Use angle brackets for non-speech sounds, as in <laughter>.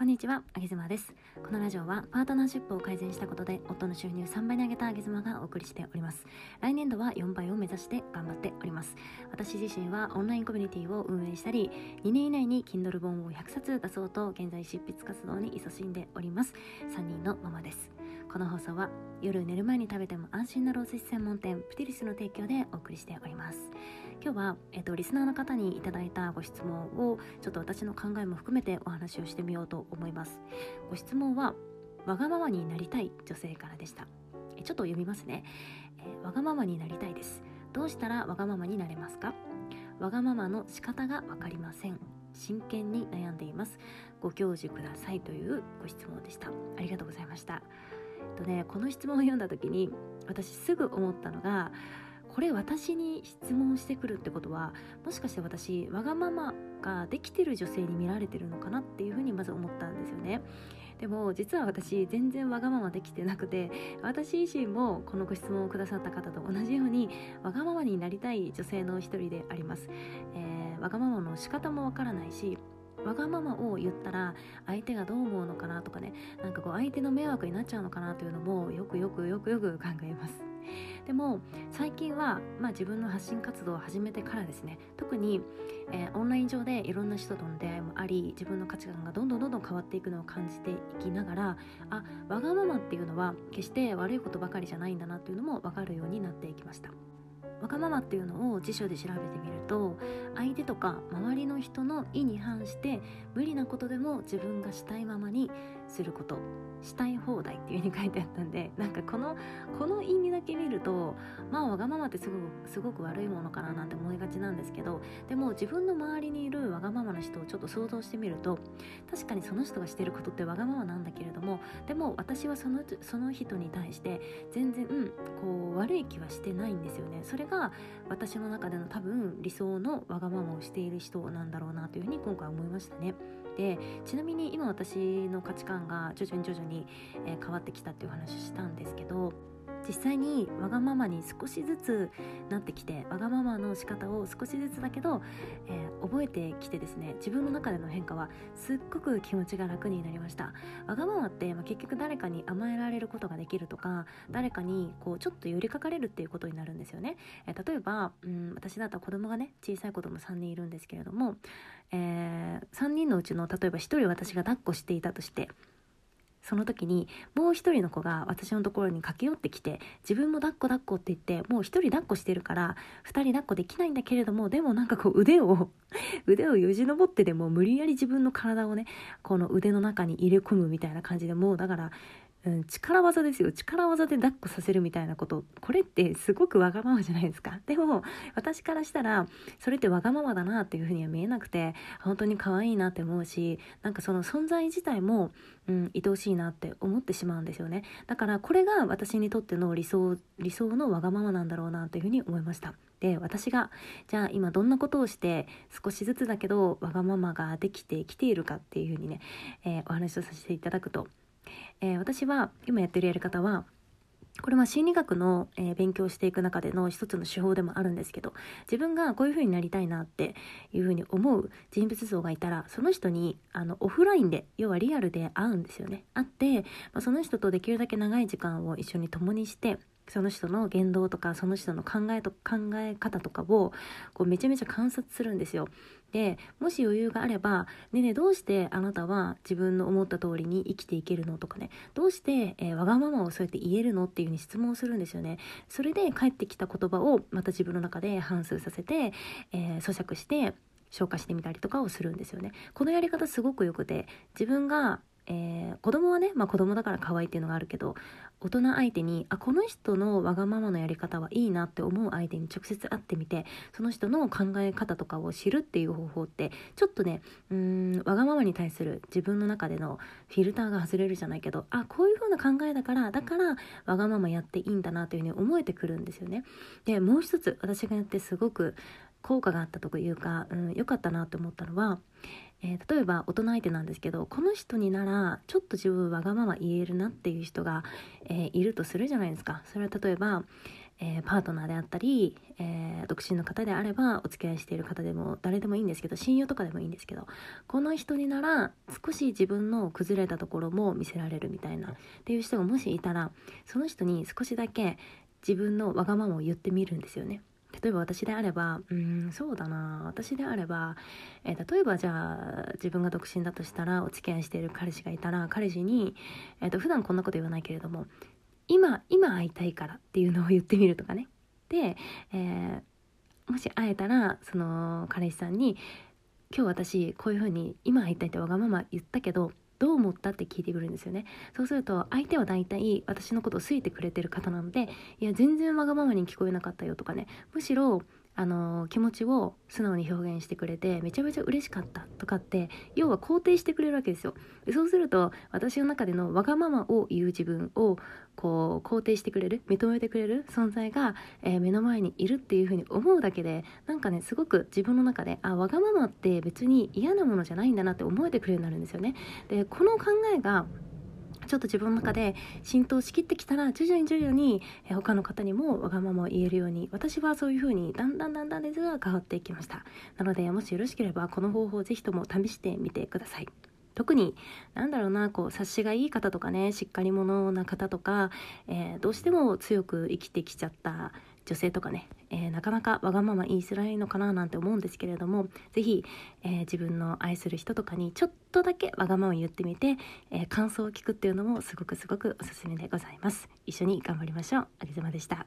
こんにちは、あげずまです。このラジオはパートナーシップを改善したことで夫の収入3倍に上げたあげずまがお送りしております。来年度は4倍を目指して頑張っております。私自身はオンラインコミュニティを運営したり、2年以内に Kindle 本を100冊出そうと現在執筆活動に勤しんでおります。3人のママです。この放送は夜寝る前に食べても安心なロース専門店プティリスの提供でお送りしております。今日は、えっと、リスナーの方にいただいたご質問をちょっと私の考えも含めてお話をしてみようと思います。ご質問はわがままになりたい女性からでした。ちょっと読みますね、えわがままになりたいです。どうしたらわがままになれますか？わがままの仕方がわかりません。真剣に悩んでいます。ご教授くださいというご質問でした。ありがとうございました。とねこの質問を読んだ時に私すぐ思ったのがこれ私に質問してくるってことはもしかして私わがままができてる女性に見られてるのかなっていうふうにまず思ったんですよね。でも実は私全然わがままできてなくて私自身もこのご質問をくださった方と同じようにわがままになりたい女性の一人であります、えー、わがままの仕方もわからないしわがままを言ったら相手がどう思うのかなとかねなんかこう相手の迷惑になっちゃうのかなというのもよくよくよくよく考えます。でも最近は、まあ、自分の発信活動を始めてからですね特に、えー、オンライン上でいろんな人との出会いもあり自分の価値観がどんどんどんどん変わっていくのを感じていきながらあわがままっていうのは決して悪いことばかりじゃないんだなっていうのも分かるようになっていきました。わがままっていうのを辞書で調べてみると相手とか周りの人の意に反して無理なことでも自分がしたいままにすることしたい放題っていう風に書いてあったんでなんかこのこの意味だけ見るとまあわがままってすごくすごく悪いものかななんて思いがちなんですけどでも自分の周りにいるわがままな人をちょっと想像してみると確かにその人がしてることってわがままなんだけれどもでも私はそのその人に対して全然、うん、こう悪い気はしてないんですよねそれが私の中での多分理想のわがままをしている人なんだろうなというふうに今回思いましたね。でちなみに今私の価値観が徐々に徐々に、え、変わってきたっていう話をしたんですけど実際にわがままに少しずつなってきてわがままの仕方を少しずつだけど、えー、覚えてきてですね自分の中での変化はすっごく気持ちが楽になりました。わがままって、まあ、結局誰かに甘えられることができるとか誰かにこうちょっと寄りかかれるっていうことになるんですよね、えー、例えば、うん、私だったら子供がね小さい子供3人いるんですけれども、えー、3人のうちの例えば1人私が抱っこしていたとしてその時にもう一人の子が私のところに駆け寄ってきて自分も抱っこ抱っこって言ってもう一人抱っこしてるから二人抱っこできないんだけれどもでもなんかこう腕を <laughs> 腕をよじ登ってでも無理やり自分の体をねこの腕の中に入れ込むみたいな感じでもうだからうん、力技ですよ。力技で抱っこさせるみたいなこと。これってすごくわがままじゃないですか。<laughs> でも私からしたらそれってわがままだなっていうふうには見えなくて本当に可愛いなって思うしなんかその存在自体も、うん、愛おしいなって思ってしまうんですよね。だからこれが私にとっての理想理想のわがままなんだろうなというふうに思いました。で私がじゃあ今どんなことをして少しずつだけどわがままができてきているかっていうふうにね、えー、お話をさせていただくとえー、私は今やってるやり方はこれは心理学の、えー、勉強していく中での一つの手法でもあるんですけど自分がこういう風になりたいなっていう風に思う人物像がいたらその人にあのオフラインで要はリアルで会うんですよね。会って、まあ、その人とできるだけ長い時間を一緒に共にしてその人の言動とかその人の考えと考え方とかをこうめちゃめちゃ観察するんですよ。でもし余裕があれば「ねねどうしてあなたは自分の思った通りに生きていけるの?」とかね「どうして、えー、わがままをそうやって言えるの?」っていうふうに質問するんですよね。それで返ってきた言葉をまた自分の中で反芻させて、えー、咀嚼して消化してみたりとかをするんですよね。このやり方すごく良くて自分がえー、子供はね、まあ、子供だから可愛いっていうのがあるけど大人相手にあこの人のわがままのやり方はいいなって思う相手に直接会ってみてその人の考え方とかを知るっていう方法ってちょっとねうんわがままに対する自分の中でのフィルターが外れるじゃないけどあこういう風な考えだからだからわがままやっていいんだなというふうに思えてくるんですよね。でもう一つ私がやってすごく効果があったというか良、うん、かったなと思ったのはえー、例えば大人相手なんですけどこの人にならちょっと自分わがまま言えるなっていう人が、えー、いるとするじゃないですかそれは例えば、えー、パートナーであったり、え、独身の方であればお付き合いしている方でも誰でもいいんですけど親友とかでもいいんですけどこの人になら少し自分の崩れたところも見せられるみたいなっていう人がもしいたらその人に少しだけ自分のわがままを言ってみるんですよね。例えば私であればうんそうだな。私であれば、えー、例えばじゃあ自分が独身だとしたらお付き合いしている彼氏がいたら彼氏に、えーと、普段こんなこと言わないけれども今今会いたいからっていうのを言ってみるとかね。で、えー、もし会えたらその彼氏さんに今日私こういう風に今会いたいってわがまま言ったけどどう思ったって聞いてくるんですよね。そうすると相手は大体私のことを好いてくれてる方なのでいや全然わがままに聞こえなかったよとかね。むしろあの気持ちを素直に表現してくれてめちゃめちゃ嬉しかったとかって要は肯定してくれるわけですよ。そうすると私の中でのわがままを言う自分をこう肯定してくれる認めてくれる存在が、えー、目の前にいるっていうふうに思うだけでなんかねすごく自分の中であわがままって別に嫌なものじゃないんだなって思えてくれるようになるんですよね。でこの考えがちょっと自分の中で浸透しきってきたら徐々に徐々に他の方にもわがままを言えるように私はそういう風にだんだんだんだんですが変わっていきました。なのでもしよろしければこの方法をぜひとも試してみてください。特になんだろうなこう察しがいい方とかねしっかり者な方とか、えー、どうしても強く生きてきちゃった女性とかね、えー、なかなかわがまま言いづらいのかななんて思うんですけれども是非、えー、自分の愛する人とかにちょっとだけわがままを言ってみて、えー、感想を聞くっていうのもすごくすごくおすすめでございます。一緒に頑張りましょう。あげずまでした。